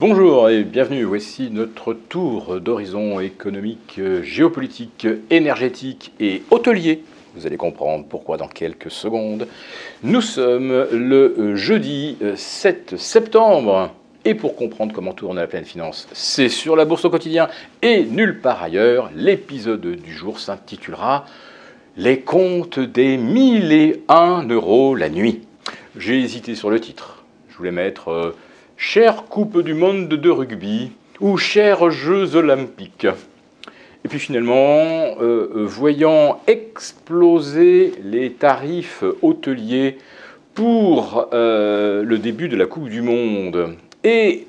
Bonjour et bienvenue, voici notre tour d'horizon économique, géopolitique, énergétique et hôtelier. Vous allez comprendre pourquoi dans quelques secondes. Nous sommes le jeudi 7 septembre. Et pour comprendre comment tourne la pleine finance, c'est sur la bourse au quotidien et nulle part ailleurs. L'épisode du jour s'intitulera Les comptes des 1001 euros la nuit. J'ai hésité sur le titre. Je voulais mettre euh, Chère Coupe du Monde de rugby ou Chers Jeux Olympiques. Et puis finalement, euh, euh, voyant exploser les tarifs hôteliers pour le début de la Coupe du Monde et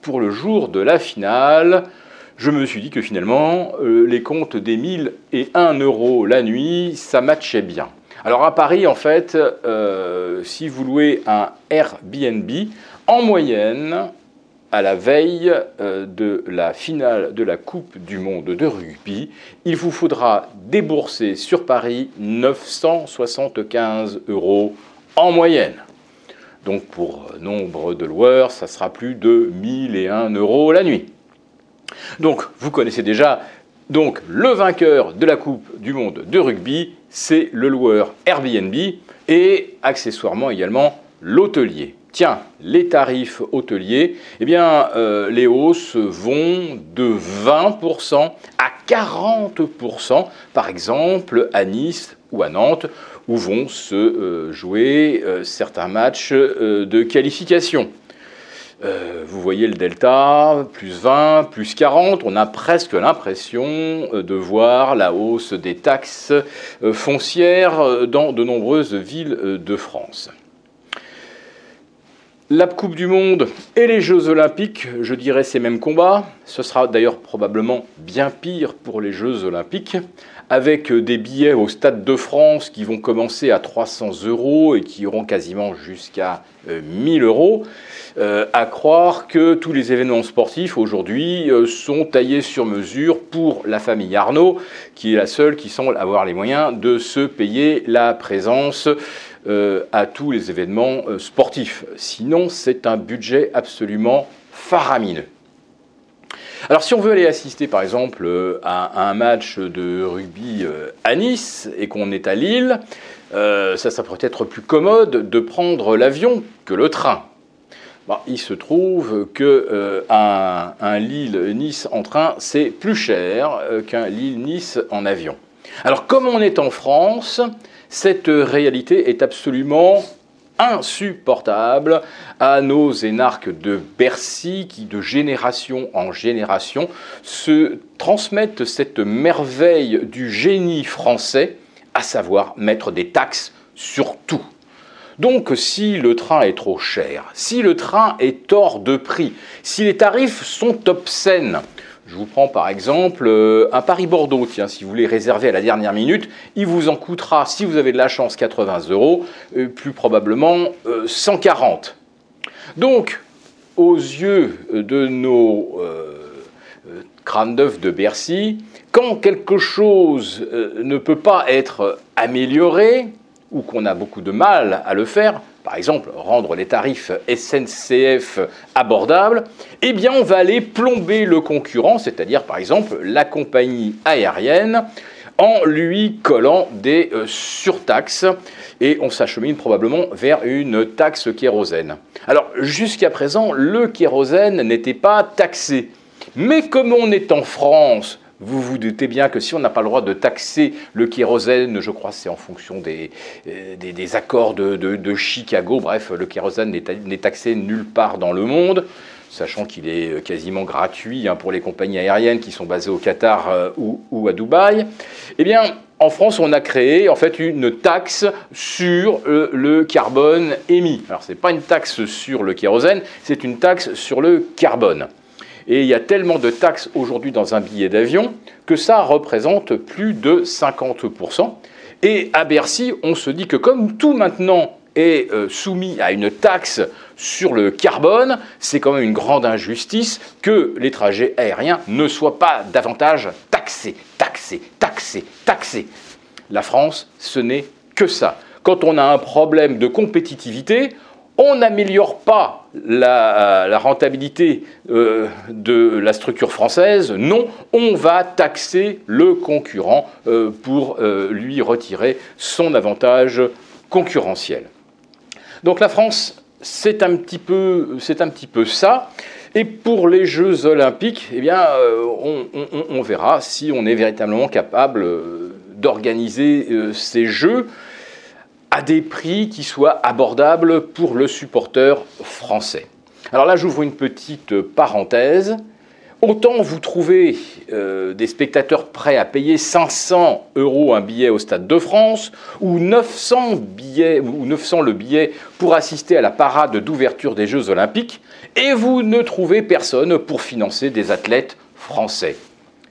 pour le jour de la finale, je me suis dit que finalement, les comptes des 1000 et 1 euros la nuit, ça matchait bien. Alors à Paris, en fait, euh, si vous louez un Airbnb, en moyenne, à la veille euh, de la finale de la Coupe du Monde de rugby, il vous faudra débourser sur Paris 975 euros en moyenne. Donc pour nombre de loueurs, ça sera plus de 1001 euros la nuit. Donc vous connaissez déjà le vainqueur de la Coupe du Monde de rugby, c'est le loueur Airbnb et accessoirement également l'hôtelier. Tiens, les tarifs hôteliers, eh bien, euh, les hausses vont de 20% à 40%, par exemple à Nice ou à Nantes, où vont se euh, jouer euh, certains matchs de qualification. Euh, vous voyez le delta, plus 20, plus 40, on a presque l'impression euh, de voir la hausse des taxes euh, foncières dans de nombreuses villes de France. La Coupe du Monde et les Jeux Olympiques, je dirais ces mêmes combats. Ce sera d'ailleurs probablement bien pire pour les Jeux Olympiques, avec des billets au Stade de France qui vont commencer à 300 euros et qui iront quasiment jusqu'à 1000 euros. Euh, à croire que tous les événements sportifs aujourd'hui euh, sont taillés sur mesure pour la famille Arnaud, qui est la seule qui semble avoir les moyens de se payer la présence euh, à tous les événements sportifs. Sinon, c'est un budget absolument faramineux. Alors si on veut aller assister par exemple à, un match de rugby à Nice et qu'on est à Lille, ça, ça pourrait être plus commode de prendre l'avion que le train. Il se trouve euh, un, Lille-Nice en train, c'est plus cher euh, qu'un Lille-Nice en avion. Alors comme on est en France, cette réalité est absolument insupportable à nos énarques de Bercy qui, de génération en génération, se transmettent cette merveille du génie français, à savoir mettre des taxes sur tout. Donc si le train est trop cher, si le train est hors de prix, si les tarifs sont obscènes, je vous prends par exemple euh, un Paris-Bordeaux, tiens, si vous voulez réserver à la dernière minute, il vous en coûtera, si vous avez de la chance, 80 euros, euh, plus probablement 140. Euh, Donc, aux yeux de nos crânes d'œufs de Bercy, quand quelque chose ne peut pas être amélioré, ou qu'on a beaucoup de mal à le faire, par exemple rendre les tarifs SNCF abordables, eh bien on va aller plomber le concurrent, c'est-à-dire par exemple la compagnie aérienne, en lui collant des euh, surtaxes et on s'achemine probablement vers une taxe kérosène. Alors jusqu'à présent, le kérosène n'était pas taxé. Mais comme on est en France, vous vous doutez bien que si on n'a pas le droit de taxer le kérosène, je crois que c'est en fonction des, euh, des, accords de, Chicago, bref, le kérosène n'est taxé nulle part dans le monde, sachant qu'il est euh, quasiment gratuit hein, pour les compagnies aériennes qui sont basées au Qatar euh, ou, à Dubaï. Eh bien, en France, on a créé en fait une taxe sur le carbone émis. Alors, ce n'est pas une taxe sur le kérosène, c'est une taxe sur le carbone. Et il y a tellement de taxes aujourd'hui dans un billet d'avion que ça représente plus de 50%. Et à Bercy, on se dit que comme tout maintenant est euh, soumis à une taxe sur le carbone, c'est quand même une grande injustice que les trajets aériens ne soient pas davantage taxés, taxés, taxés, taxés. La France, ce n'est que ça. Quand on a un problème de compétitivité, on n'améliore pas la, rentabilité euh, de la structure française, non, on va taxer le concurrent euh, pour euh, lui retirer son avantage concurrentiel. Donc la France, c'est un, petit peu, un petit peu ça. Et pour les Jeux olympiques, eh bien, on, verra si on est véritablement capable d'organiser ces Jeux à des prix qui soient abordables pour le supporter français. Alors là, j'ouvre une petite parenthèse. Autant vous trouvez euh, des spectateurs prêts à payer 500 euros un billet au Stade de France ou 900, billets, ou 900 le billet pour assister à la parade d'ouverture des Jeux Olympiques, et vous ne trouvez personne pour financer des athlètes français.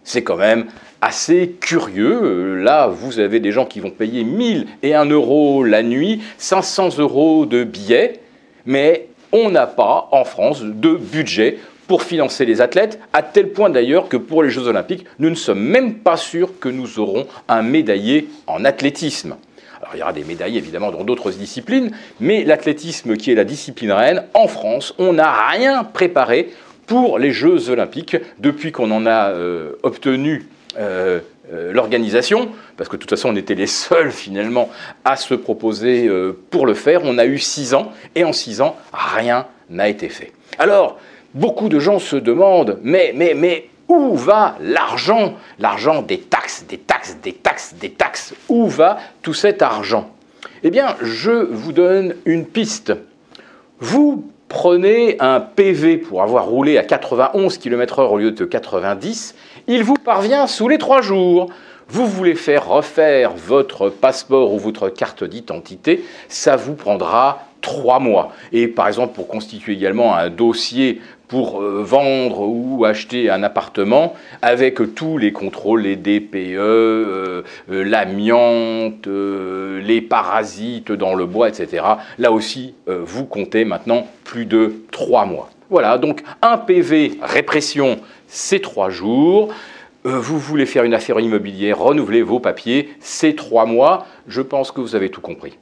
C'est quand même assez curieux. Là, vous avez des gens qui vont payer 1000 et 1 euro la nuit, 500 euros de billets, mais on n'a pas en France de budget pour financer les athlètes, à tel point d'ailleurs que pour les Jeux olympiques, nous ne sommes même pas sûrs que nous aurons un médaillé en athlétisme. Alors il y aura des médailles évidemment dans d'autres disciplines, mais l'athlétisme qui est la discipline reine, en France, on n'a rien préparé pour les Jeux olympiques depuis qu'on en a euh, obtenu euh, euh, l'organisation, parce que de toute façon on était les seuls finalement à se proposer pour le faire. On a eu six ans, et en six ans, rien n'a été fait. Alors, beaucoup de gens se demandent, mais, mais, mais où va l'argent? L'argent des taxes, des taxes, des taxes, des taxes. Où va tout cet argent? Eh bien, je vous donne une piste. Vous prenez un PV pour avoir roulé à 91 km/h au lieu de 90, il vous parvient sous les trois jours. Vous voulez faire refaire votre passeport ou votre carte d'identité, ça vous prendra trois mois. Et par exemple, pour constituer également un dossier pour euh, vendre ou acheter un appartement, avec tous les contrôles, les DPE, euh, euh, l'amiante, les parasites dans le bois, etc. Là aussi, vous comptez maintenant plus de trois mois. Voilà, donc un PV répression, c'est trois jours. vous voulez faire une affaire immobilière, renouveler vos papiers, c'est trois mois. Je pense que vous avez tout compris.